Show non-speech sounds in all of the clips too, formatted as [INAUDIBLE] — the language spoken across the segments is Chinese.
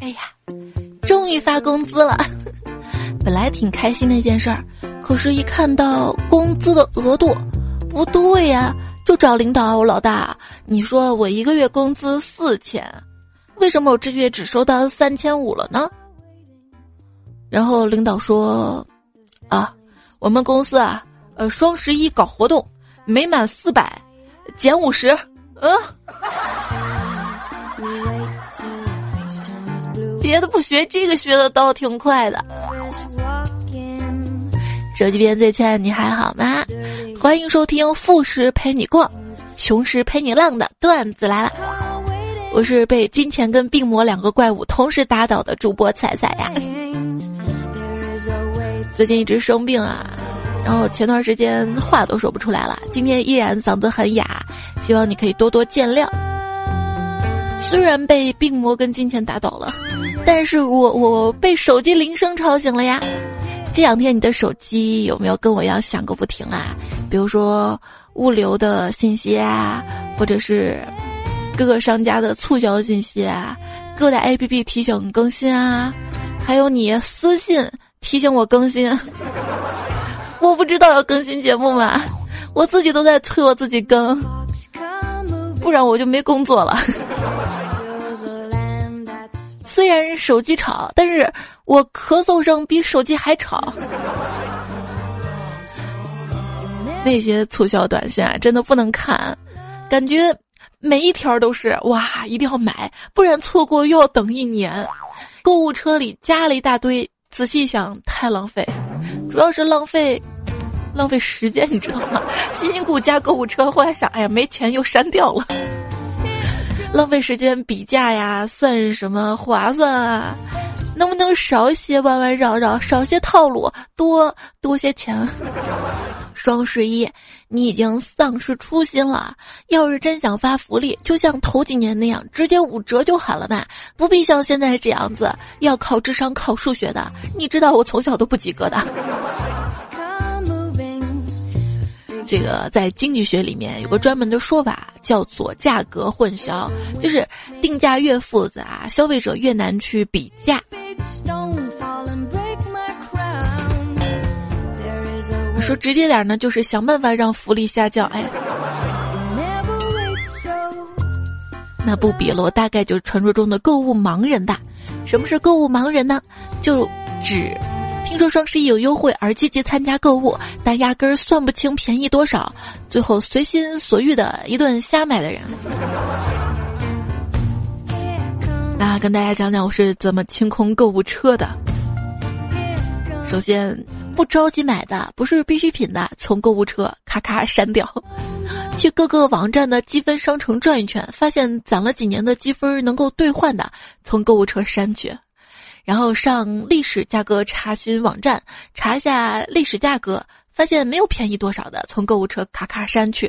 哎呀，终于发工资了，本来挺开心的一件事儿，可是，一看到工资的额度，不对呀，就找领导，我老大，你说我一个月工资四千，为什么我这月只收到三千五了呢？然后领导说，啊，我们公司啊，呃，双十一搞活动，每满四百，减五十，嗯。别的不学，这个学的倒挺快的。手机边最亲爱的你还好吗？欢迎收听富时陪你逛，穷时陪你浪的段子来了。我是被金钱跟病魔两个怪物同时打倒的主播彩彩呀。最近一直生病啊，然后前段时间话都说不出来了，今天依然嗓子很哑，希望你可以多多见谅。虽然被病魔跟金钱打倒了，但是我我被手机铃声吵醒了呀。这两天你的手机有没有跟我一样响个不停啊？比如说物流的信息啊，或者是各个商家的促销信息啊，各大 APP 提醒更新啊，还有你私信提醒我更新。[LAUGHS] 我不知道要更新节目吗？我自己都在催我自己更，不然我就没工作了。虽然手机吵，但是我咳嗽声比手机还吵。那些促销短信啊，真的不能看，感觉每一条都是哇，一定要买，不然错过又要等一年。购物车里加了一大堆，仔细想太浪费，主要是浪费浪费时间，你知道吗？辛辛苦苦加购物车，后来想，哎呀，没钱又删掉了。浪费时间比价呀，算什么划算啊？能不能少些弯弯绕绕，少些套路，多多些钱？[LAUGHS] 双十一，你已经丧失初心了。要是真想发福利，就像头几年那样，直接五折就好了嘛，不必像现在这样子要考智商、考数学的。你知道我从小都不及格的。这个在经济学里面有个专门的说法，叫做价格混淆，就是定价越复杂，消费者越难去比价。说直接点呢，就是想办法让福利下降。哎，那不比了，我大概就是传说中的购物盲人吧。什么是购物盲人呢？就指。听说双十一有优惠而积极参加购物，但压根儿算不清便宜多少，最后随心所欲的一顿瞎买的人。那跟大家讲讲我是怎么清空购物车的。首先，不着急买的，不是必需品的，从购物车咔咔删掉。去各个网站的积分商城转一圈，发现攒了几年的积分能够兑换的，从购物车删去。然后上历史价格查询网站查一下历史价格，发现没有便宜多少的，从购物车咔咔删去；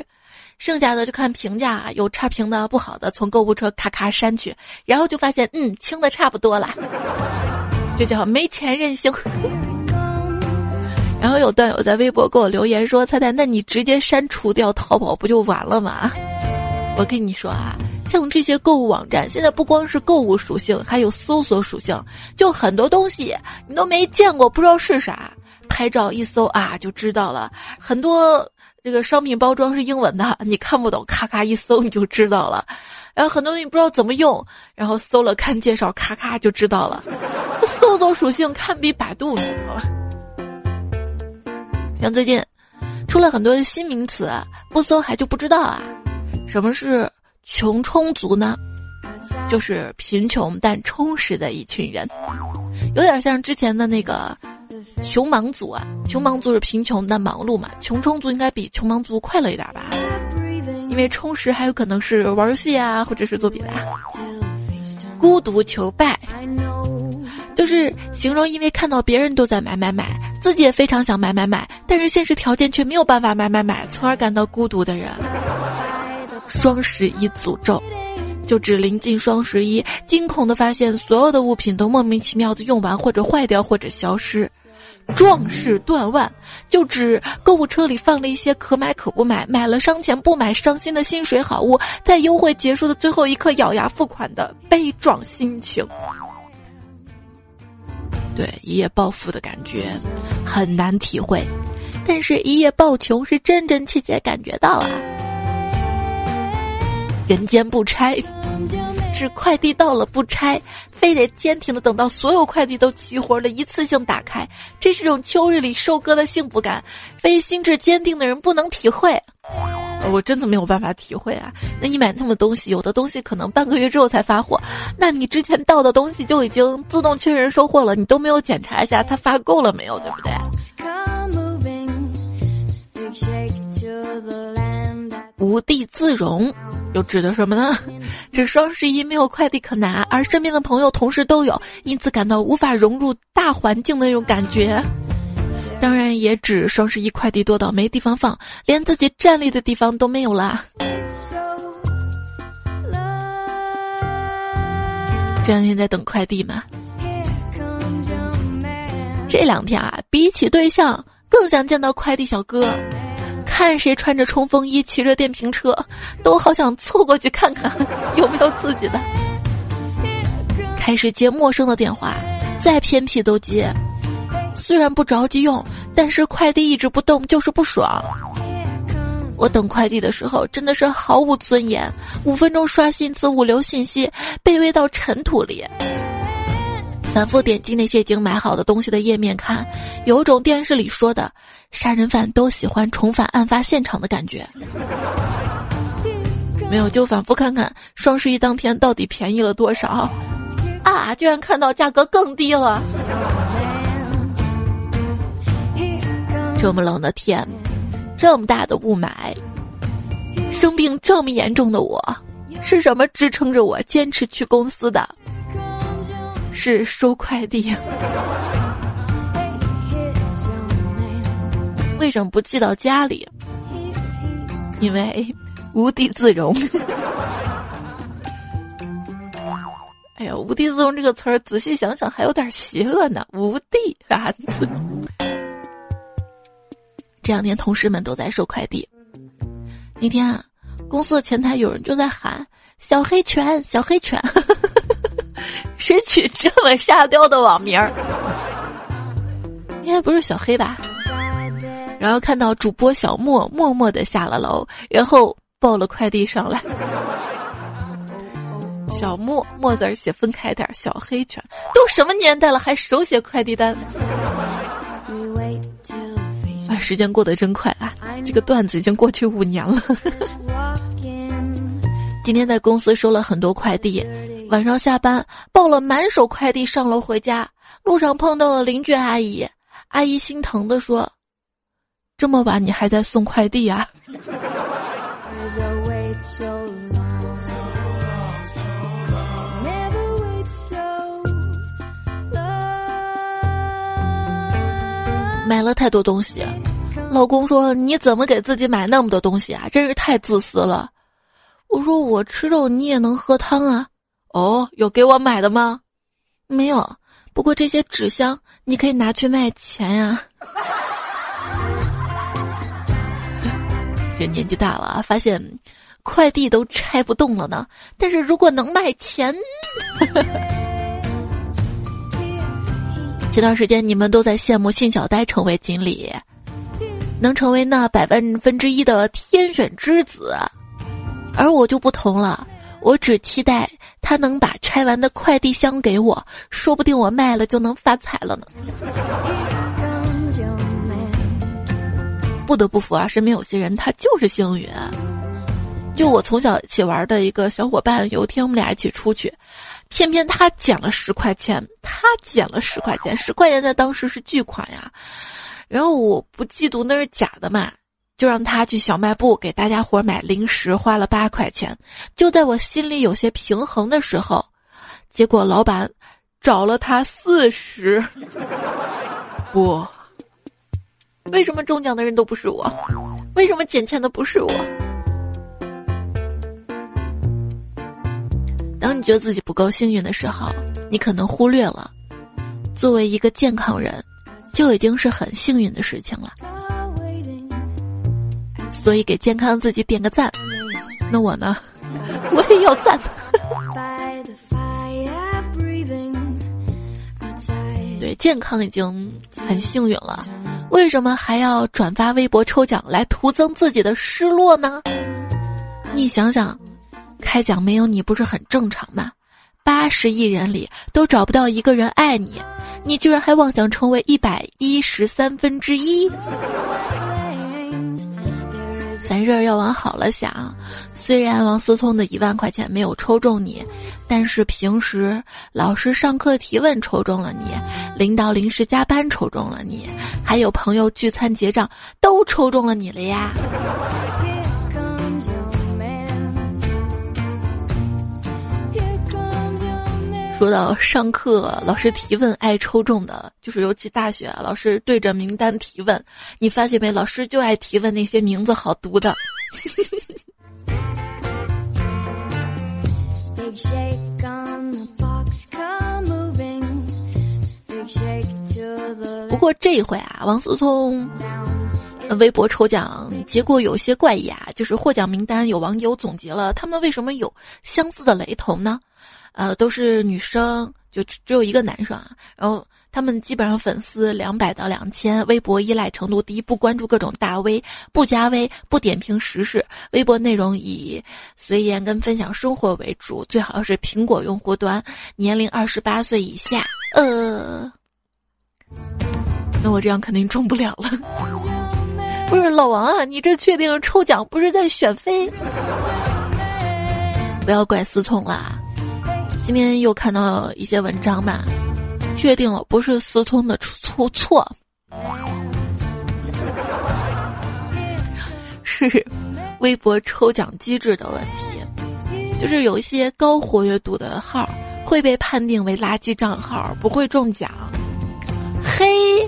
剩下的就看评价，有差评的不好的，从购物车咔咔删去。然后就发现，嗯，清的差不多了，这叫没钱任性。[LAUGHS] 然后有段友在微博给我留言说：“菜菜，那你直接删除掉淘宝不就完了吗？”我跟你说啊。像这些购物网站，现在不光是购物属性，还有搜索属性。就很多东西你都没见过，不知道是啥，拍照一搜啊就知道了。很多这个商品包装是英文的，你看不懂，咔咔一搜你就知道了。然后很多东西不知道怎么用，然后搜了看介绍，咔咔就知道了。搜索属性堪比百度，你知道吗？像最近出了很多新名词，不搜还就不知道啊。什么是？穷充足呢，就是贫穷但充实的一群人，有点像之前的那个穷忙族啊。穷忙族是贫穷但忙碌嘛，穷充足应该比穷忙族快乐一点吧？因为充实还有可能是玩游戏啊，或者是做别的。孤独求败，就是形容因为看到别人都在买买买，自己也非常想买买买，但是现实条件却没有办法买买买，从而感到孤独的人。双十一诅咒，就指临近双十一，惊恐的发现所有的物品都莫名其妙的用完或者坏掉或者消失。壮士断腕，就指购物车里放了一些可买可不买，买了伤钱不买伤心的薪水好物，在优惠结束的最后一刻咬牙付款的悲壮心情。对，一夜暴富的感觉很难体会，但是一夜暴穷是真真切切感觉到了。人间不拆，是快递到了不拆，非得坚挺的等到所有快递都齐活了，一次性打开。这是种秋日里收割的幸福感，非心智坚定的人不能体会。我真的没有办法体会啊！那你买那么东西，有的东西可能半个月之后才发货，那你之前到的东西就已经自动确认收货了，你都没有检查一下它发够了没有，对不对？无地自容，又指的什么呢？指双十一没有快递可拿，而身边的朋友、同事都有，因此感到无法融入大环境的那种感觉。当然也指双十一快递多到没地方放，连自己站立的地方都没有啦。这两天在等快递嘛，这两天啊，比起对象，更想见到快递小哥。看谁穿着冲锋衣，骑着电瓶车，都好想凑过去看看 [LAUGHS] 有没有自己的。开始接陌生的电话，再偏僻都接。虽然不着急用，但是快递一直不动就是不爽。我等快递的时候真的是毫无尊严，五分钟刷新次物流信息，卑微到尘土里。反复点击那些已经买好的东西的页面看，有种电视里说的杀人犯都喜欢重返案发现场的感觉。没有就反复看看双十一当天到底便宜了多少啊！居然看到价格更低了。这么冷的天，这么大的雾霾，生病这么严重的我，是什么支撑着我坚持去公司的？是收快递。为什么不寄到家里？因为无地自容。[LAUGHS] 哎呀，无地自容这个词儿，仔细想想还有点邪恶呢。无地啊。[LAUGHS] 这两天同事们都在收快递。那天啊，公司的前台有人就在喊“小黑犬，小黑犬”，[LAUGHS] 谁取这么沙雕的网名儿？应该不是小黑吧？然后看到主播小莫默默的下了楼，然后抱了快递上来。小莫莫字写分开点，小黑犬都什么年代了，还手写快递单？啊，时间过得真快啊！这个段子已经过去五年了。[LAUGHS] 今天在公司收了很多快递，晚上下班抱了满手快递上楼回家，路上碰到了邻居阿姨，阿姨心疼的说：“这么晚你还在送快递啊？”买了太多东西，老公说：“你怎么给自己买那么多东西啊？真是太自私了。”我说：“我吃肉，你也能喝汤啊？”哦，有给我买的吗？没有。不过这些纸箱你可以拿去卖钱呀。[LAUGHS] 这年纪大了，发现快递都拆不动了呢。但是如果能卖钱。前段时间你们都在羡慕信小呆成为锦鲤，能成为那百万分之一的天选之子，而我就不同了，我只期待他能把拆完的快递箱给我，说不定我卖了就能发财了呢。不得不服啊，身边有些人他就是幸运。就我从小一起玩的一个小伙伴，有一天我们俩一起出去。偏偏他捡了十块钱，他捡了十块钱，十块钱在当时是巨款呀。然后我不嫉妒那是假的嘛，就让他去小卖部给大家伙买零食，花了八块钱。就在我心里有些平衡的时候，结果老板找了他四十。[LAUGHS] 不，为什么中奖的人都不是我？为什么捡钱的不是我？当你觉得自己不够幸运的时候，你可能忽略了，作为一个健康人，就已经是很幸运的事情了。所以给健康自己点个赞。那我呢，我也要赞。对，健康已经很幸运了，为什么还要转发微博抽奖来徒增自己的失落呢？你想想，开奖没有你不是很正常吗？八十亿人里都找不到一个人爱你，你居然还妄想成为一百一十三分之一？凡事要往好了想。虽然王思聪的一万块钱没有抽中你，但是平时老师上课提问抽中了你，领导临时加班抽中了你，还有朋友聚餐结账都抽中了你了呀。说到上课老师提问爱抽中的，就是尤其大学老师对着名单提问，你发现没？老师就爱提问那些名字好读的。[LAUGHS] 不过这一回啊，王思聪微博抽奖结果有些怪异啊，就是获奖名单有网友总结了，他们为什么有相似的雷同呢？呃，都是女生，就只有一个男生啊，然后。他们基本上粉丝两百到两千，微博依赖程度低，不关注各种大 V，不加微，不点评时事，微博内容以随言跟分享生活为主，最好是苹果用户端，年龄二十八岁以下。呃，那我这样肯定中不了了。不是老王啊，你这确定抽奖不是在选妃？不要怪思聪啦，今天又看到一些文章吧。确定了，不是思聪的出错，[LAUGHS] 是微博抽奖机制的问题。就是有一些高活跃度的号会被判定为垃圾账号，不会中奖。嘿，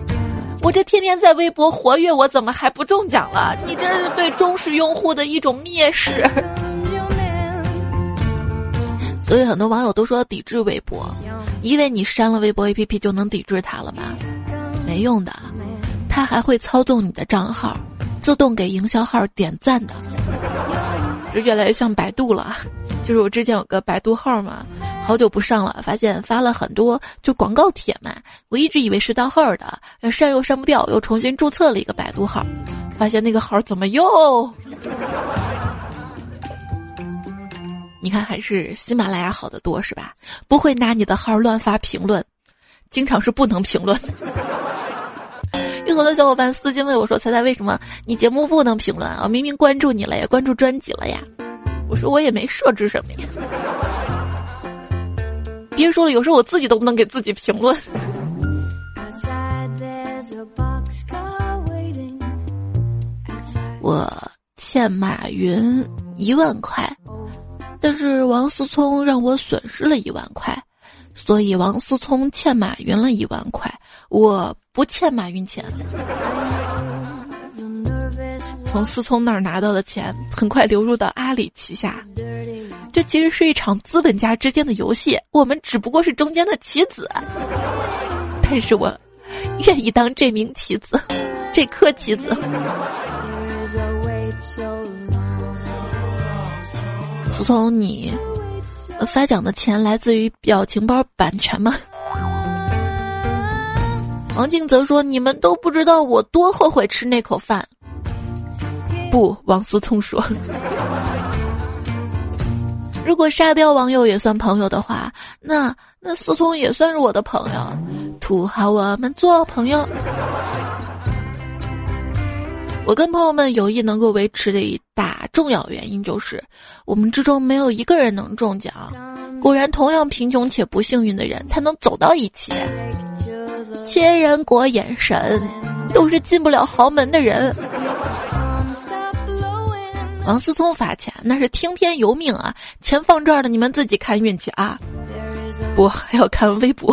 我这天天在微博活跃，我怎么还不中奖了？你这是对忠实用户的一种蔑视。所以很多网友都说抵制微博。因为你删了微博 APP 就能抵制它了吗？没用的，它还会操纵你的账号，自动给营销号点赞的。这越来越像百度了，就是我之前有个百度号嘛，好久不上了，发现发了很多就广告帖嘛，我一直以为是盗号的，删又删不掉，又重新注册了一个百度号，发现那个号怎么又？你看，还是喜马拉雅好得多，是吧？不会拿你的号乱发评论，经常是不能评论。[LAUGHS] 有很多小伙伴私信问我说：“猜猜为什么你节目不能评论啊？明明关注你了，也关注专辑了呀。”我说：“我也没设置什么呀。”别说了，有时候我自己都不能给自己评论。我欠马云一万块。但是王思聪让我损失了一万块，所以王思聪欠马云了一万块，我不欠马云钱。从思聪那儿拿到的钱很快流入到阿里旗下，这其实是一场资本家之间的游戏，我们只不过是中间的棋子。但是我愿意当这名棋子，这颗棋子。思聪，你发奖的钱来自于表情包版权吗？[LAUGHS] 王静则说：“你们都不知道我多后悔吃那口饭。”不，王思聪说：“如果沙雕网友也算朋友的话，那那思聪也算是我的朋友。土豪，我们做朋友。”我跟朋友们友谊能够维持的一大重要原因，就是我们之中没有一个人能中奖。果然，同样贫穷且不幸运的人才能走到一起。千人国眼神，都是进不了豪门的人。王思聪发钱那是听天由命啊，钱放这儿的，你们自己看运气啊。不，还要看微博。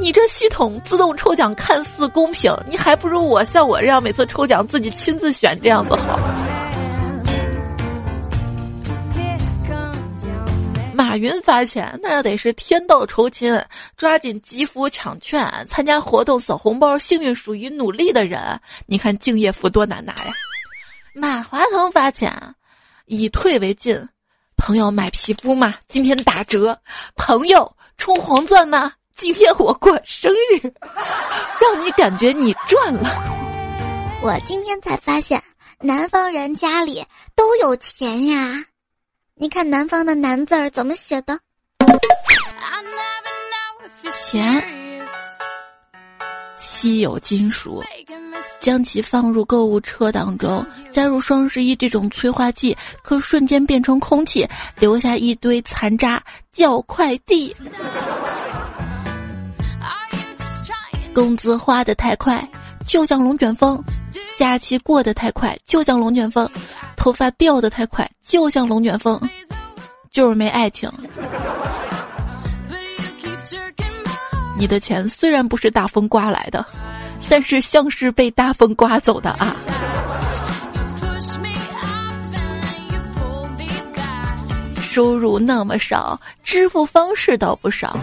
你这系统自动抽奖看似公平，你还不如我像我这样每次抽奖自己亲自选这样子好。马云发钱那得是天道酬勤，抓紧集福抢券，参加活动扫红包，幸运属于努力的人。你看敬业福多难拿呀！马化腾发钱，以退为进。朋友买皮肤吗？今天打折。朋友充黄钻吗？今天我过生日，[LAUGHS] 让你感觉你赚了。我今天才发现，南方人家里都有钱呀。你看南方的“南”字儿怎么写的？钱，稀有金属，将其放入购物车当中，加入双十一这种催化剂，可瞬间变成空气，留下一堆残渣，叫快递。工资花的太快，就像龙卷风；假期过得太快，就像龙卷风；头发掉的太快，就像龙卷风，就是没爱情。你的钱虽然不是大风刮来的，但是像是被大风刮走的啊！收入那么少，支付方式倒不少。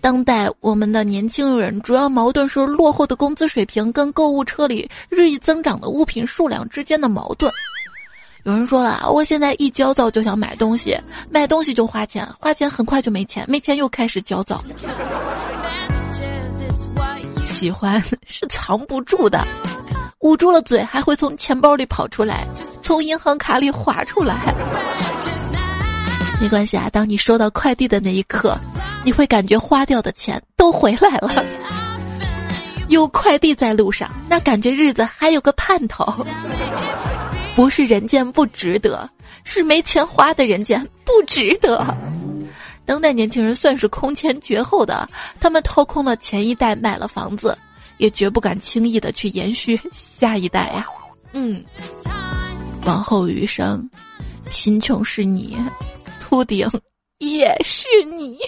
当代我们的年轻人主要矛盾是落后的工资水平跟购物车里日益增长的物品数量之间的矛盾。有人说了，我现在一焦躁就想买东西，买东西就花钱，花钱很快就没钱，没钱又开始焦躁。喜欢是藏不住的，捂住了嘴还会从钱包里跑出来，从银行卡里划出来。没关系啊，当你收到快递的那一刻，你会感觉花掉的钱都回来了。有快递在路上，那感觉日子还有个盼头。不是人间不值得，是没钱花的人间不值得。当代年轻人算是空前绝后的，他们掏空了前一代买了房子，也绝不敢轻易的去延续下一代呀。嗯，往后余生，贫穷是你。秃顶也是你，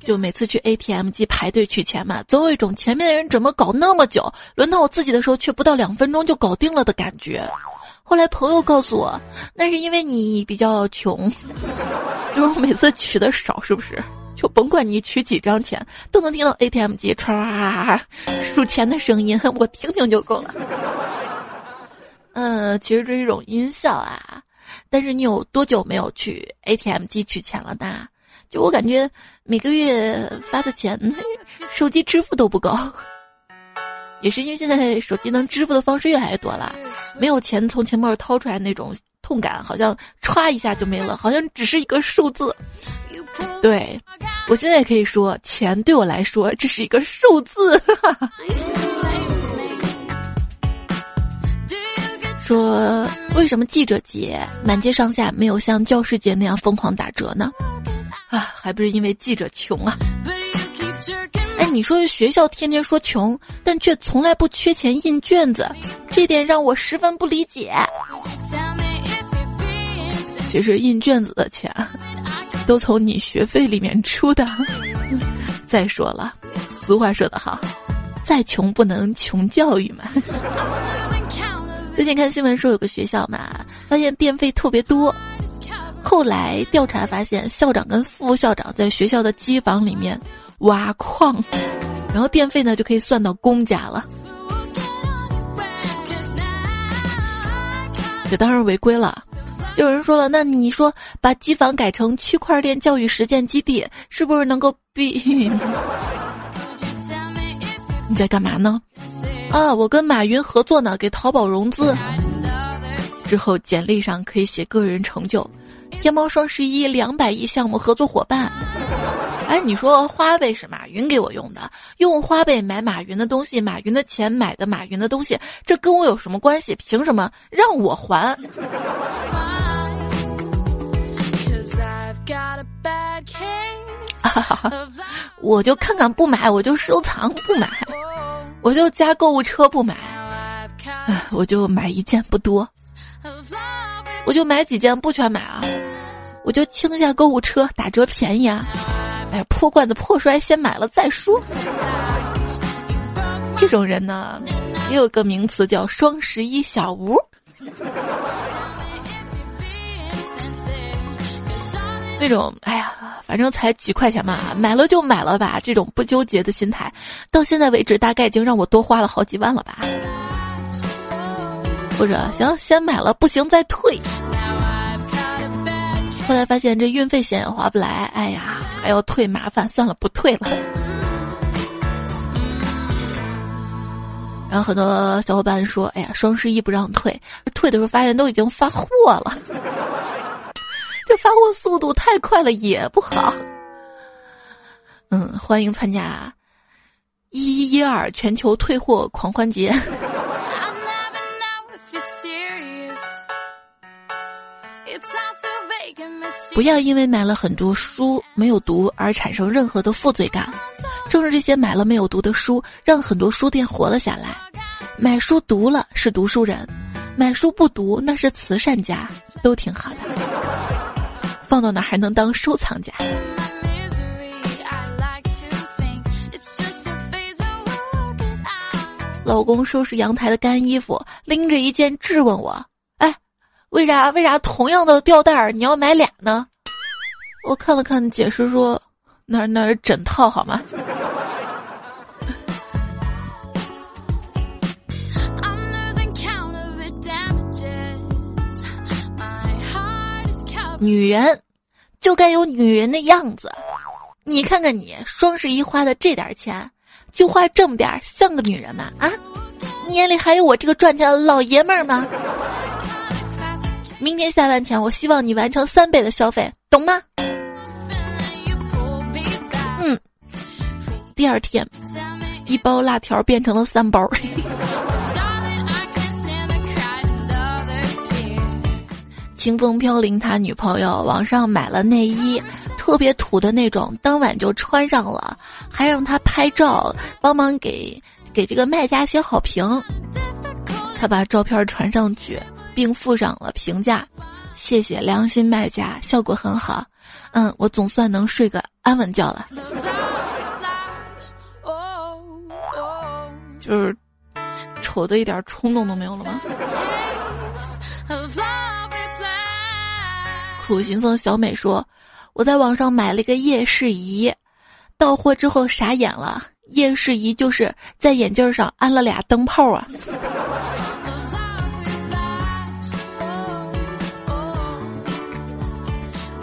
就每次去 ATM 机排队取钱嘛，总有一种前面的人怎么搞那么久，轮到我自己的时候却不到两分钟就搞定了的感觉。后来朋友告诉我，那是因为你比较穷，[LAUGHS] 就是每次取的少，是不是？就甭管你取几张钱，都能听到 ATM 机唰数钱的声音，我听听就够了。嗯，其实这是一种音效啊。但是你有多久没有去 ATM 机取钱了呢？就我感觉每个月发的钱，[LAUGHS] 手机支付都不够。也是因为现在手机能支付的方式越来越多了，没有钱从钱包里掏出来那种痛感，好像歘一下就没了，好像只是一个数字。对，我现在也可以说，钱对我来说只是一个数字。[LAUGHS] 说为什么记者节满街上下没有像教师节那样疯狂打折呢？啊，还不是因为记者穷啊！哎，你说学校天天说穷，但却从来不缺钱印卷子，这点让我十分不理解。其实印卷子的钱都从你学费里面出的。[LAUGHS] 再说了，俗话说得好，再穷不能穷教育嘛。最近看新闻说有个学校嘛，发现电费特别多，后来调查发现校长跟副校长在学校的机房里面挖矿，然后电费呢就可以算到公家了，这当然违规了。就有人说了，那你说把机房改成区块链教育实践基地，是不是能够避？你在干嘛呢？啊，我跟马云合作呢，给淘宝融资。之后简历上可以写个人成就，天猫双十一两百亿项目合作伙伴。哎，你说花呗是马云给我用的，用花呗买马云的东西，马云的钱买的马云的东西，这跟我有什么关系？凭什么让我还？哈 [LAUGHS] 哈我就看看不买，我就收藏不买。我就加购物车不买，我就买一件不多，我就买几件不全买啊，我就清一下购物车打折便宜啊，哎破罐子破摔先买了再说。这种人呢，也有个名词叫双十一小吴。那种哎呀，反正才几块钱嘛，买了就买了吧。这种不纠结的心态，到现在为止大概已经让我多花了好几万了吧。或者行，先买了不行再退。后来发现这运费险也划不来，哎呀，还要退麻烦，算了，不退了。然后很多小伙伴说：“哎呀，双十一不让退，退的时候发现都已经发货了，这发货速度太快了，也不好。”嗯，欢迎参加一一一二全球退货狂欢节。不要因为买了很多书没有读而产生任何的负罪感。正是这些买了没有读的书，让很多书店活了下来。买书读了是读书人，买书不读那是慈善家，都挺好的。放到哪还能当收藏家？老公收拾阳台的干衣服，拎着一件质问我：“哎，为啥为啥同样的吊带儿你要买俩呢？”我看了看，解释说：“那那是枕套好吗？”女人就该有女人的样子，你看看你双十一花的这点钱，就花这么点，像个女人吗？啊，你眼里还有我这个赚钱的老爷们儿吗？明天下班前，我希望你完成三倍的消费，懂吗？嗯。第二天，一包辣条变成了三包。[LAUGHS] 清风飘零，他女朋友网上买了内衣，特别土的那种，当晚就穿上了，还让他拍照，帮忙给给这个卖家写好评。他把照片传上去，并附上了评价：“谢谢良心卖家，效果很好。”嗯，我总算能睡个安稳觉了。就是丑的一点冲动都没有了吗？苦行僧小美说：“我在网上买了一个夜视仪，到货之后傻眼了。夜视仪就是在眼镜上安了俩灯泡啊。”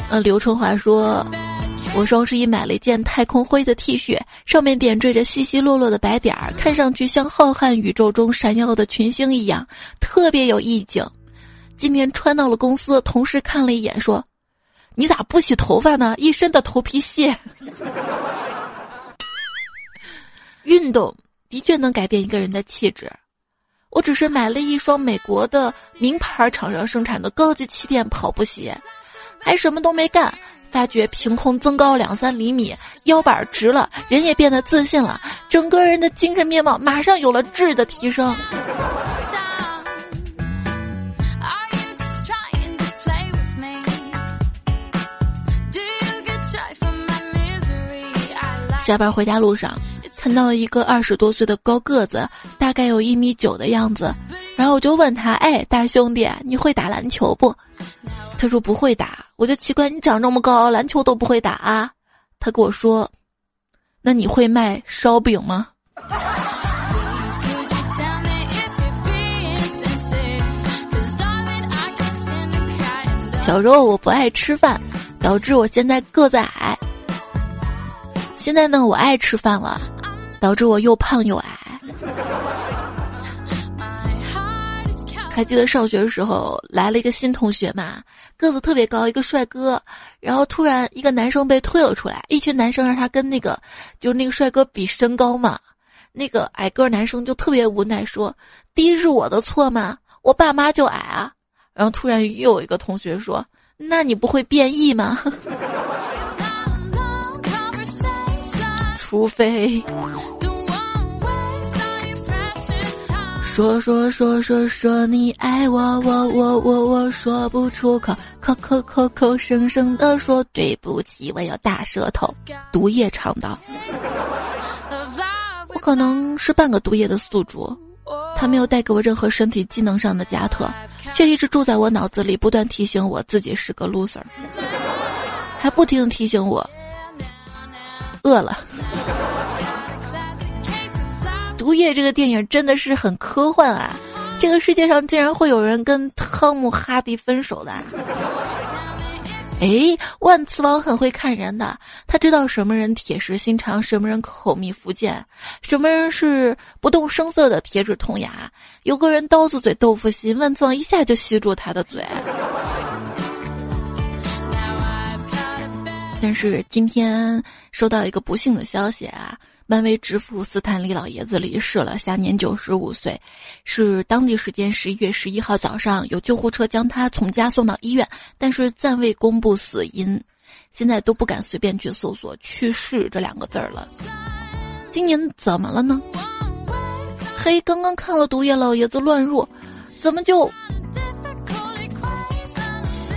呃，刘春华说：“我双十一买了一件太空灰的 T 恤，上面点缀着稀稀落落的白点儿，看上去像浩瀚宇宙中闪耀的群星一样，特别有意境。”今天穿到了公司，同事看了一眼说：“你咋不洗头发呢？一身的头皮屑。[LAUGHS] ”运动的确能改变一个人的气质。我只是买了一双美国的名牌厂商生产的高级气垫跑步鞋，还什么都没干，发觉凭空增高两三厘米，腰板直了，人也变得自信了，整个人的精神面貌马上有了质的提升。下班回家路上，看到一个二十多岁的高个子，大概有一米九的样子，然后我就问他：“哎，大兄弟，你会打篮球不？”他说不会打，我就奇怪你长这么高，篮球都不会打啊？他跟我说：“那你会卖烧饼吗？”小时候我不爱吃饭，导致我现在个子矮。现在呢，我爱吃饭了，导致我又胖又矮。还记得上学的时候来了一个新同学嘛，个子特别高，一个帅哥。然后突然一个男生被推了出来，一群男生让他跟那个就是那个帅哥比身高嘛。那个矮个男生就特别无奈说：“低是我的错吗？我爸妈就矮啊。”然后突然又有一个同学说：“那你不会变异吗？”除非说说说说说你爱我，我我我我说不出口，口口口口声声的说对不起，我有大舌头。毒液唱道：“我可能是半个毒液的宿主，他没有带给我任何身体机能上的加特，却一直住在我脑子里，不断提醒我自己是个 loser，还不停提醒我。”饿了，《毒液》这个电影真的是很科幻啊！这个世界上竟然会有人跟汤姆哈迪分手的？哎，万磁王很会看人的，他知道什么人铁石心肠，什么人口蜜腹剑，什么人是不动声色的铁齿铜牙。有个人刀子嘴豆腐心，万磁王一下就吸住他的嘴。但是今天收到一个不幸的消息啊。漫威之父斯坦利老爷子离世了，享年九十五岁。是当地时间十一月十一号早上，有救护车将他从家送到医院，但是暂未公布死因。现在都不敢随便去搜索“去世”这两个字儿了。今年怎么了呢？嘿，刚刚看了《毒液老爷子乱入》，怎么就？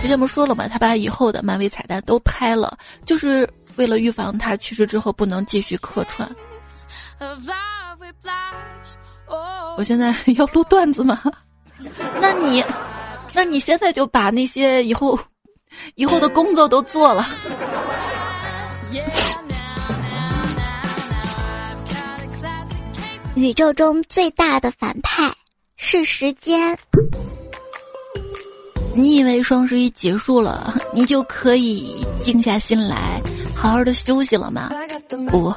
之前不说了吗？他把以后的漫威彩蛋都拍了，就是。为了预防他去世之后不能继续客串，我现在 [LAUGHS] 要录段子吗？那你，那你现在就把那些以后以后的工作都做了。宇宙中最大的反派是时间。你以为双十一结束了，[LAUGHS] 你就可以静下心来？好好的休息了吗？不，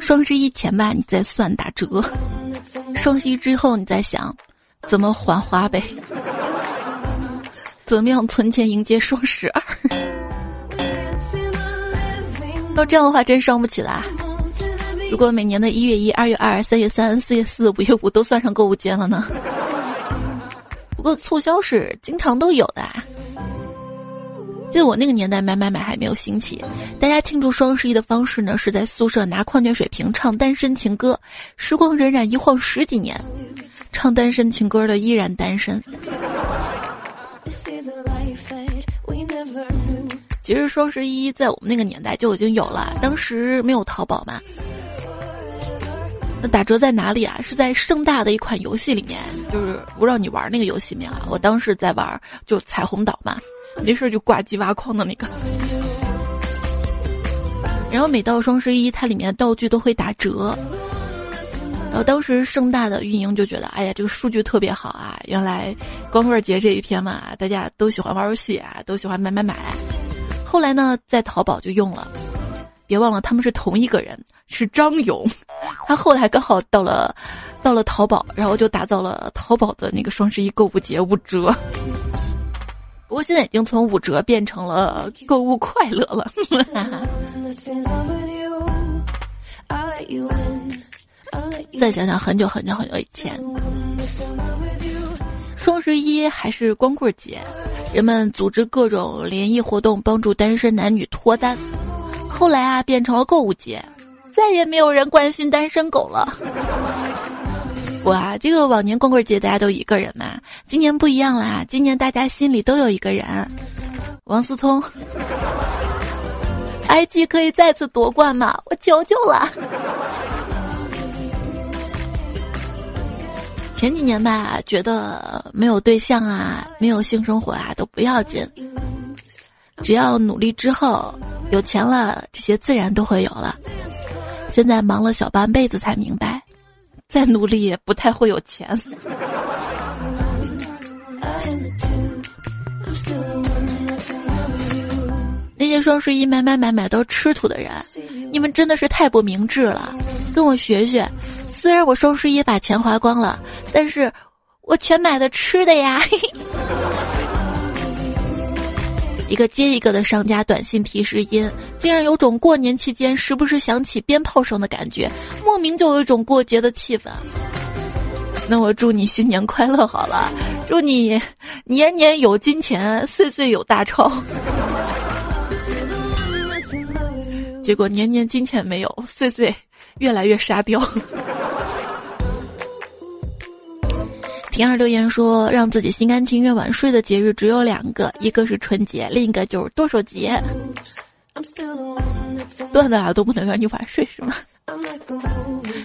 双十一前吧，你再算打折；双十一之后，你再想怎么还花呗，怎么样存钱迎接双十二。要这样的话，真伤不起啦。如果每年的一月一、二月二、三月三、四月四、五月五都算上购物节了呢？促销是经常都有的。记得我那个年代买买买还没有兴起，大家庆祝双十一的方式呢，是在宿舍拿矿泉水瓶唱单身情歌。时光荏苒一晃十几年，唱单身情歌的依然单身。其实双十一在我们那个年代就已经有了，当时没有淘宝嘛。那打折在哪里啊？是在盛大的一款游戏里面，就是不知道你玩那个游戏没有啊？我当时在玩，就彩虹岛嘛。没事就挂机挖矿的那个，然后每到双十一，它里面道具都会打折。然后当时盛大的运营就觉得，哎呀，这个数据特别好啊！原来光棍节这一天嘛，大家都喜欢玩游戏啊，都喜欢买买买。后来呢，在淘宝就用了，别忘了他们是同一个人，是张勇。他后来刚好到了，到了淘宝，然后就打造了淘宝的那个双十一购物节五折。不过现在已经从五折变成了购物快乐了。再想想很久很久很久以前，双十一还是光棍节，人们组织各种联谊活动帮助单身男女脱单。后来啊，变成了购物节，再也没有人关心单身狗了。[LAUGHS] 哇，这个往年光棍节大家都一个人嘛，今年不一样啦，今年大家心里都有一个人，王思聪。[LAUGHS] IG 可以再次夺冠吗？我求求了。前几年吧，觉得没有对象啊，没有性生活啊都不要紧，只要努力之后有钱了，这些自然都会有了。现在忙了小半辈子才明白。再努力也不太会有钱。那些双十一买买买买都吃土的人，你们真的是太不明智了。跟我学学，虽然我双十一把钱花光了，但是我全买的吃的呀。一个接一个的商家短信提示音，竟然有种过年期间时不时响起鞭炮声的感觉，莫名就有一种过节的气氛。那我祝你新年快乐好了，祝你年年有金钱，岁岁有大钞。结果年年金钱没有，岁岁越来越沙雕。平儿留言说：“让自己心甘情愿晚睡的节日只有两个，一个是春节，另一个就是剁手节。”段子啊都不能让你晚睡是吗？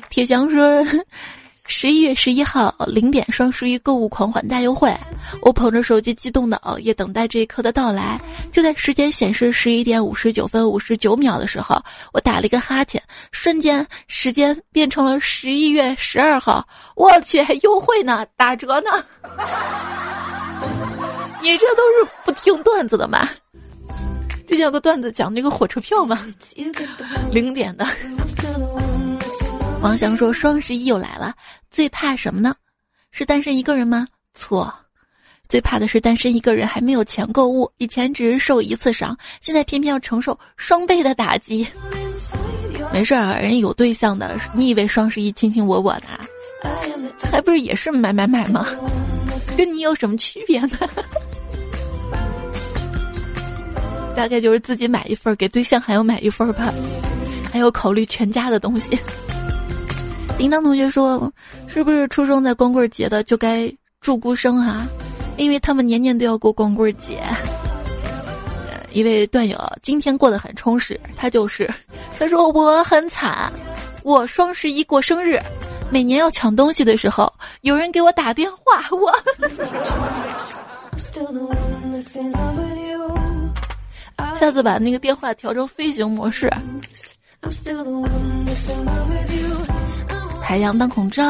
铁翔说：“十一月十一号零点，双十一购物狂欢大优惠。我捧着手机激动的熬夜，等待这一刻的到来。就在时间显示十一点五十九分五十九秒的时候，我打了一个哈欠，瞬间时间变成了十一月十二号。我去，还优惠呢，打折呢！[LAUGHS] 你这都是不听段子的吗？之前有个段子讲那个火车票吗？[LAUGHS] 零点的。王翔说：“双十一又来了，最怕什么呢？是单身一个人吗？错，最怕的是单身一个人还没有钱购物。以前只是受一次伤，现在偏偏要承受双倍的打击。没事儿，人家有对象的，你以为双十一卿卿我我的，还不是也是买买买吗？跟你有什么区别呢？大概就是自己买一份，给对象还要买一份吧，还要考虑全家的东西。”铃铛同学说：“是不是出生在光棍节的就该祝孤生啊？因为他们年年都要过光棍节。”一位段友今天过得很充实，他就是他说我很惨，我双十一过生日，每年要抢东西的时候，有人给我打电话，我 [LAUGHS] [LAUGHS] 下次把那个电话调成飞行模式。太阳当空照，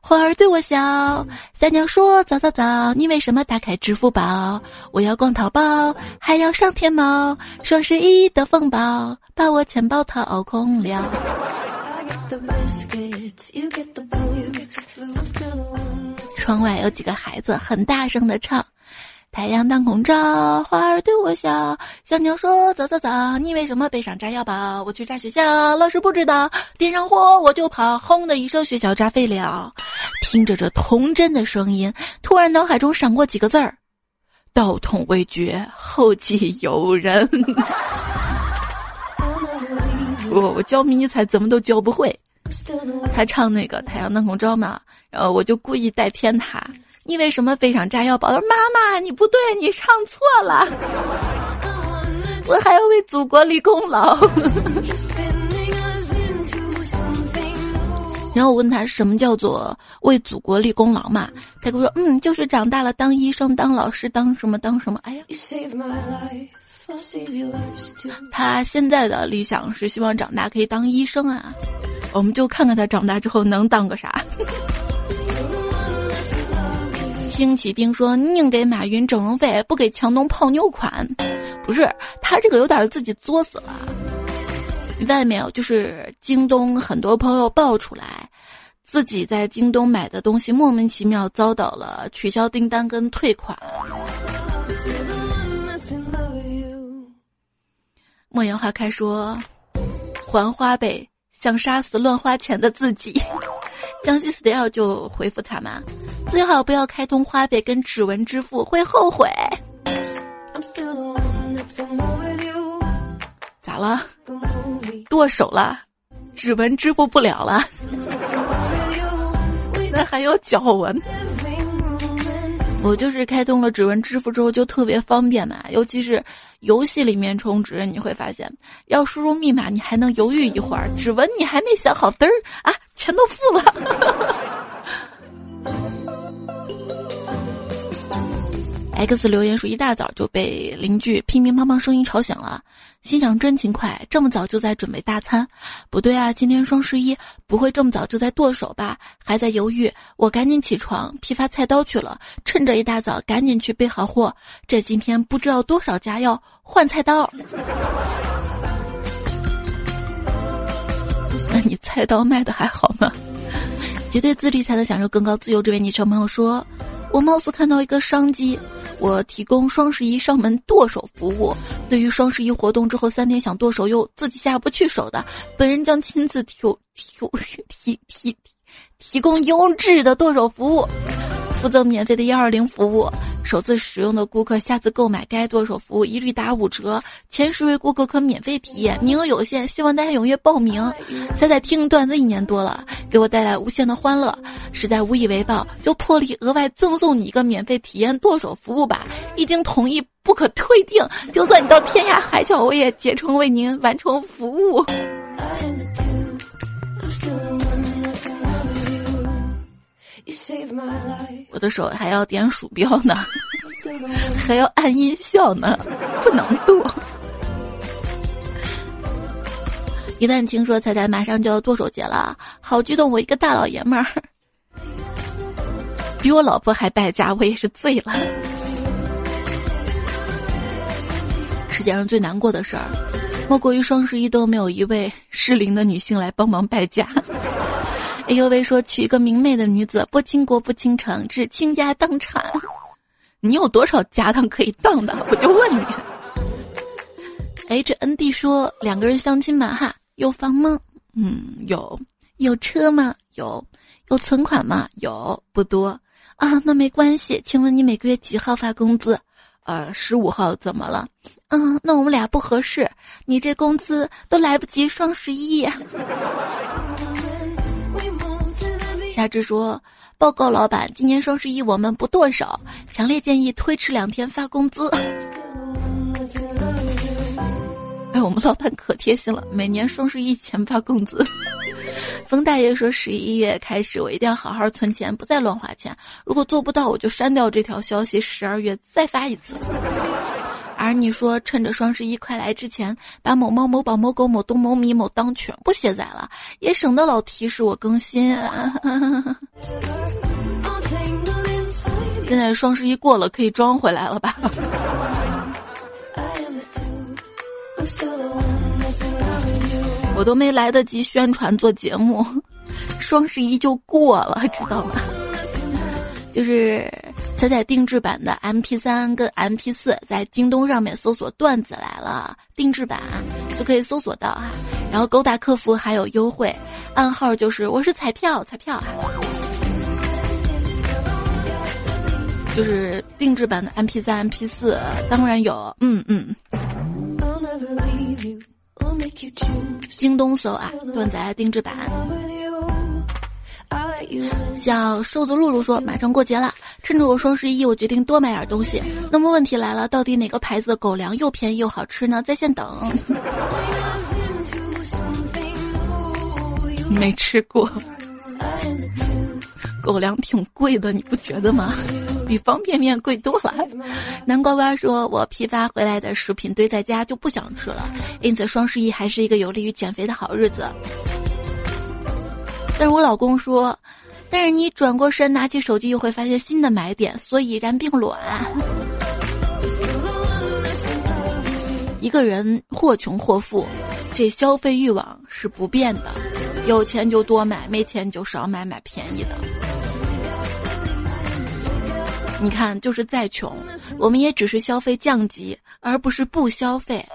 花儿对我笑。小鸟说：“早早早，你为什么打开支付宝？我要逛淘宝，还要上天猫。双十一的风暴，把我钱包掏空了。”窗外有几个孩子很大声的唱。太阳当空照，花儿对我笑。小鸟说：“早早早，你为什么背上炸药包？我去炸学校，老师不知道，点上火我就跑。轰的一声，学校炸飞了。”听着这童真的声音，突然脑海中闪过几个字儿：“道统未绝，后继有人。[LAUGHS] ”我我教迷彩怎么都教不会。他唱那个太阳当空照嘛，然后我就故意带偏他。你为什么背上炸药包？他说：“妈妈，你不对，你唱错了。[LAUGHS] 我还要为祖国立功劳。” [LAUGHS] 然后我问他什么叫做为祖国立功劳嘛？他跟我说：“嗯，就是长大了当医生、当老师、当什么当什么。”哎呀，他现在的理想是希望长大可以当医生啊。我们就看看他长大之后能当个啥。[LAUGHS] 兴起兵说：“宁给马云整容费，不给强东泡妞款。”不是他这个有点自己作死了。外面就是京东，很多朋友爆出来，自己在京东买的东西莫名其妙遭到了取消订单跟退款。莫言花开说：“还花呗，想杀死乱花钱的自己。[LAUGHS] ”江西 style 就回复他们：“最好不要开通花呗跟指纹支付，会后悔。”咋了？剁手了？指纹支付不了了？[LAUGHS] 那还有脚纹？我就是开通了指纹支付之后就特别方便嘛，尤其是游戏里面充值，你会发现要输入密码你还能犹豫一会儿，指纹你还没想好嘚儿啊，钱都付了。[LAUGHS] X 留言说一大早就被邻居乒乒乓乓声音吵醒了，心想真勤快，这么早就在准备大餐。不对啊，今天双十一，不会这么早就在剁手吧？还在犹豫，我赶紧起床批发菜刀去了，趁着一大早赶紧去备好货。这今天不知道多少家要换菜刀。[LAUGHS] 那你菜刀卖的还好吗？绝对自律才能享受更高自由。这位昵称朋友说。我貌似看到一个商机，我提供双十一上门剁手服务。对于双十一活动之后三天想剁手又自己下不去手的，本人将亲自提提提提提供优质的剁手服务。附赠免费的幺二零服务，首次使用的顾客下次购买该剁手服务一律打五折，前十位顾客可免费体验，名额有限，希望大家踊跃报名。仔仔听段子一年多了，给我带来无限的欢乐，实在无以为报，就破例额外赠送你一个免费体验剁手服务吧。一经同意，不可退订，就算你到天涯海角，我也竭诚为您完成服务。我的手还要点鼠标呢，[LAUGHS] 还要按音效呢，不能剁。一旦听说彩彩马上就要剁手节了，好激动！我一个大老爷们儿，比我老婆还败家，我也是醉了。世界上最难过的事儿，莫过于双十一都没有一位适龄的女性来帮忙败家。哎呦喂，说娶一个明媚的女子，不倾国不倾城，只倾家荡产。你有多少家当可以当的？我就问你。H N D 说两个人相亲嘛哈。有房吗？嗯，有。有车吗？有。有存款吗？有，不多。啊，那没关系。请问你每个月几号发工资？呃，十五号。怎么了？嗯，那我们俩不合适。你这工资都来不及双十一。夏至说：“报告老板，今年双十一我们不剁手，强烈建议推迟两天发工资。”哎，我们老板可贴心了，每年双十一前发工资。冯大爷说，十一月开始我一定要好好存钱，不再乱花钱。如果做不到，我就删掉这条消息，十二月再发一次。而你说，趁着双十一快来之前，把某猫、某宝、某狗、某东、某米、某当全部卸载了，也省得老提示我更新。现在双十一过了，可以装回来了吧？[LAUGHS] 我都没来得及宣传做节目，[LAUGHS] 双十一就过了，知道吗？就是彩彩定制版的 M P 三跟 M P 四，在京东上面搜索“段子来了”定制版就可以搜索到哈。然后勾搭客服还有优惠，暗号就是我是彩票彩票哈。就是定制版的 M P 三 M P 四，当然有，嗯嗯。京东搜啊，段子定制版。小瘦子露露说：“马上过节了，趁着我双十一，我决定多买点东西。那么问题来了，到底哪个牌子的狗粮又便宜又好吃呢？在线等。没吃过，狗粮挺贵的，你不觉得吗？”比方便面贵多了。南瓜瓜说：“我批发回来的食品堆在家就不想吃了，因此双十一还是一个有利于减肥的好日子。”但是我老公说：“但是你转过身拿起手机又会发现新的买点，所以然并卵。”一个人或穷或富，这消费欲望是不变的，有钱就多买，没钱就少买，买便宜的。你看，就是再穷，我们也只是消费降级，而不是不消费。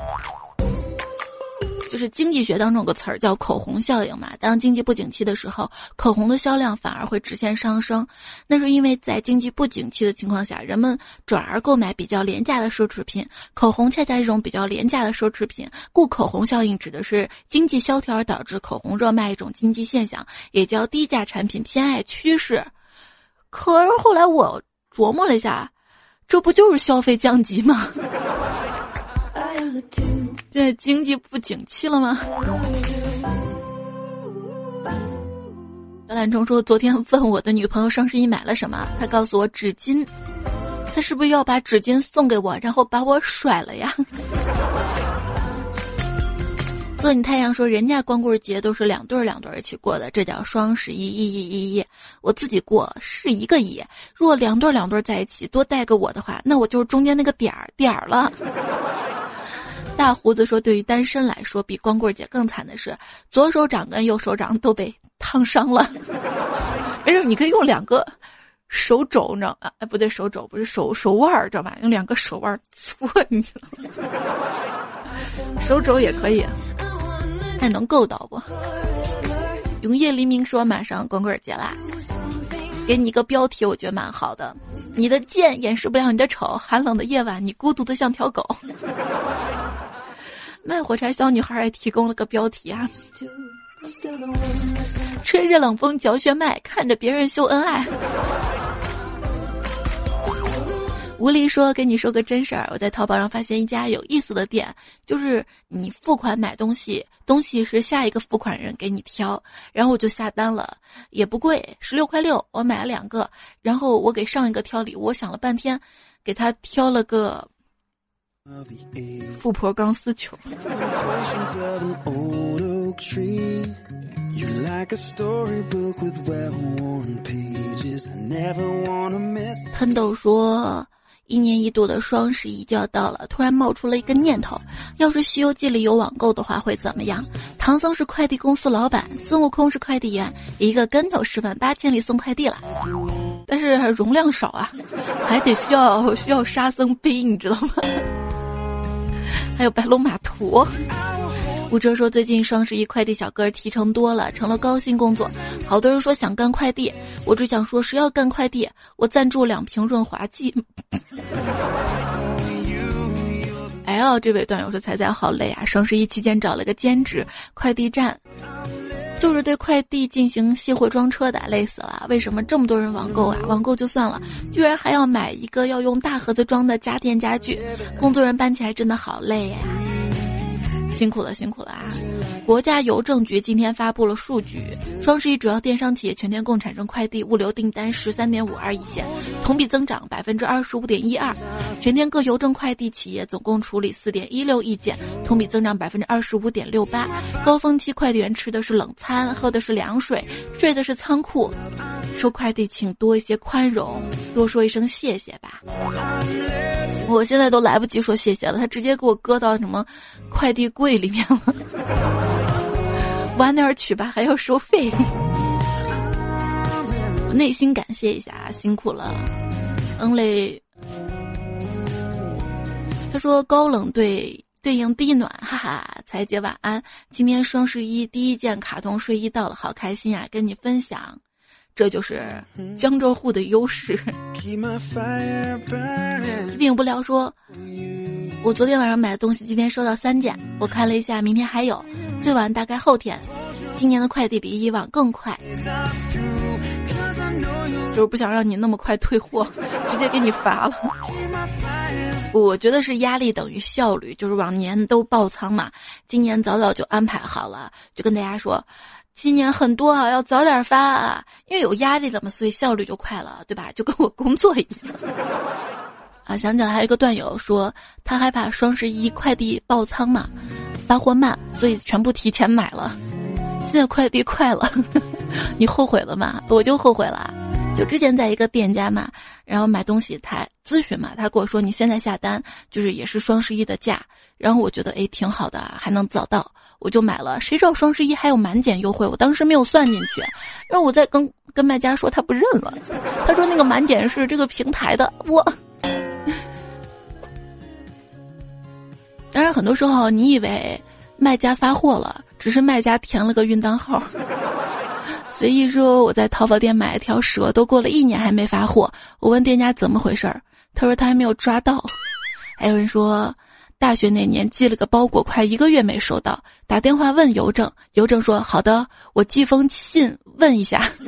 就是经济学当中有个词儿叫口红效应嘛。当经济不景气的时候，口红的销量反而会直线上升。那是因为在经济不景气的情况下，人们转而购买比较廉价的奢侈品，口红恰恰一种比较廉价的奢侈品。故口红效应指的是经济萧条而导致口红热卖一种经济现象，也叫低价产品偏爱趋势。可是后来我。琢磨了一下，这不就是消费降级吗？现在经济不景气了吗？小懒虫说，昨天问我的女朋友双十一买了什么，他告诉我纸巾，他是不是要把纸巾送给我，然后把我甩了呀？做你太阳说，人家光棍节都是两对儿两对儿一起过的，这叫双十一一一一一。我自己过是一个一，如果两对儿两对儿在一起多带个我的话，那我就是中间那个点儿点儿了。大胡子说，对于单身来说，比光棍节更惨的是，左手掌跟右手掌都被烫伤了。没 [LAUGHS] 事，你可以用两个手肘，你知道吗？哎，不对，手肘不是手手腕儿，知道吧？用两个手腕搓你了，手肘也可以。还能够到不？永夜黎明说马上光棍节啦，给你一个标题，我觉得蛮好的。你的贱掩饰不了你的丑，寒冷的夜晚，你孤独的像条狗。卖火柴小女孩也提供了个标题啊，吹着冷风嚼血脉，看着别人秀恩爱。[LAUGHS] 吴黎说：“跟你说个真事儿，我在淘宝上发现一家有意思的店，就是你付款买东西，东西是下一个付款人给你挑，然后我就下单了，也不贵，十六块六，我买了两个，然后我给上一个挑礼物，我想了半天，给他挑了个富婆钢丝球。”喷豆说。一年一度的双十一就要到了，突然冒出了一个念头：要是《西游记》里有网购的话会怎么样？唐僧是快递公司老板，孙悟空是快递员，一个跟头十万八千里送快递了。但是容量少啊，还得需要需要沙僧背，你知道吗？还有白龙马图。吴哲说：“最近双十一快递小哥提成多了，成了高薪工作。好多人说想干快递，我只想说，谁要干快递，我赞助两瓶润滑剂。[LAUGHS] ”L 这位段友说：“彩彩好累啊！双十一期间找了个兼职快递站，就是对快递进行卸货装车的，累死了。为什么这么多人网购啊？网购就算了，居然还要买一个要用大盒子装的家电家具，工作人搬起来真的好累呀。”辛苦了，辛苦了啊！国家邮政局今天发布了数据，双十一主要电商企业全天共产生快递物流订单十三点五二亿件，同比增长百分之二十五点一二。全天各邮政快递企业总共处理四点一六亿件，同比增长百分之二十五点六八。高峰期快递员吃的是冷餐，喝的是凉水，睡的是仓库。收快递请多一些宽容，多说一声谢谢吧。我现在都来不及说谢谢了，他直接给我搁到什么快递柜里面了。晚点取吧，还要收费。内心感谢一下，辛苦了，嗯嘞。他说高冷对对应低暖，哈哈，彩姐晚安。今天双十一第一件卡通睡衣到了，好开心啊，跟你分享。这就是江浙沪的优势。[LAUGHS] 疾病不聊说，我昨天晚上买的东西，今天收到三件，我看了一下，明天还有，最晚大概后天。今年的快递比以往更快，就是不想让你那么快退货，[LAUGHS] 直接给你发了。我觉得是压力等于效率，就是往年都爆仓嘛，今年早早就安排好了，就跟大家说。今年很多啊，要早点发啊，因为有压力了嘛，所以效率就快了，对吧？就跟我工作一样。啊，想起来还有一个段友说，他害怕双十一快递爆仓嘛，发货慢，所以全部提前买了。现在快递快了，[LAUGHS] 你后悔了吗？我就后悔了。就之前在一个店家嘛，然后买东西，他咨询嘛，他跟我说你现在下单就是也是双十一的价，然后我觉得诶挺好的，还能早到，我就买了。谁知道双十一还有满减优惠，我当时没有算进去，然后我再跟跟卖家说，他不认了，他说那个满减是这个平台的，我。当然很多时候你以为卖家发货了，只是卖家填了个运单号。随意说我在淘宝店买一条蛇，都过了一年还没发货。我问店家怎么回事儿，他说他还没有抓到。还有人说，大学那年寄了个包裹，快一个月没收到，打电话问邮政，邮政说好的，我寄封信问一下。[LAUGHS]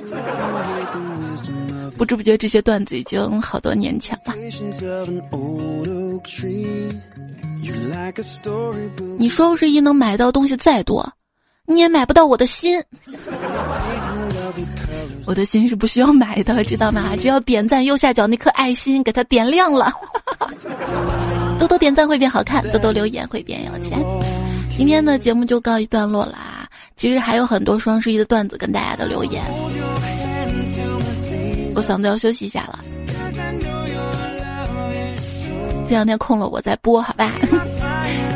不知不觉这些段子已经好多年前了。你双十一能买到东西再多。你也买不到我的心，我的心是不需要买的，知道吗？只要点赞右下角那颗爱心，给它点亮了，多多点赞会变好看，多多留言会变有钱。今天的节目就告一段落啦，其实还有很多双十一的段子跟大家的留言，我嗓子要休息一下了，这两天空了我再播，好吧？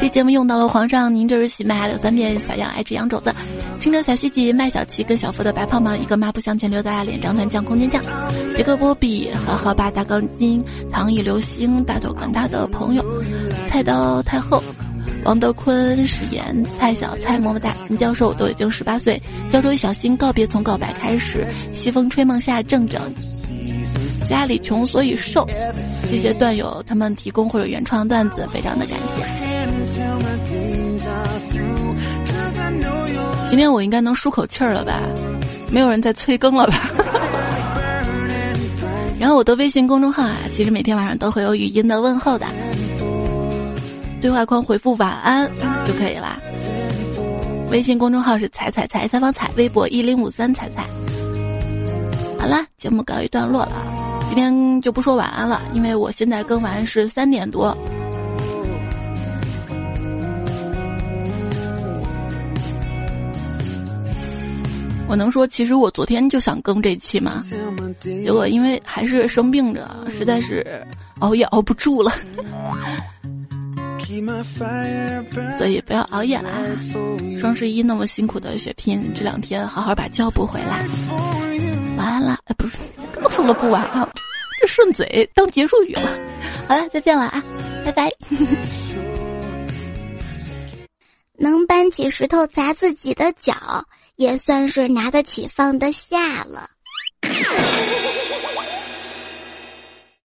这节目用到了皇上，您这是喜麦，有三遍小羊爱吃羊肘子，清蒸小西吉麦小琪跟小福的白胖胖，一个抹布向前溜达脸张团酱空间酱，杰克波比和好把大钢筋唐艺流星大头跟他的朋友，菜刀太后，王德坤史岩蔡小蔡么么哒，林教授都已经十八岁，胶州一小心告别从告白开始，西风吹梦下正正。家里穷所以瘦，这些段友他们提供或者原创段子，非常的感谢。今天我应该能舒口气儿了吧？没有人再催更了吧？[LAUGHS] 然后我的微信公众号啊，其实每天晚上都会有语音的问候的，对话框回复“晚安”就可以啦。微信公众号是“彩彩彩采访彩”，微博一零五三彩彩。好啦，节目告一段落了，今天就不说晚安了，因为我现在更完是三点多。我能说，其实我昨天就想更这期吗？结果因为还是生病着，实在是熬夜熬不住了，所以不要熬夜啦。双十一那么辛苦的血拼，这两天好好把觉补回来。晚安啦！哎，不是，刚说了不晚安，这顺嘴当结束语了。好了，再见了啊，拜拜。能搬起石头砸自己的脚。也算是拿得起，放得下了。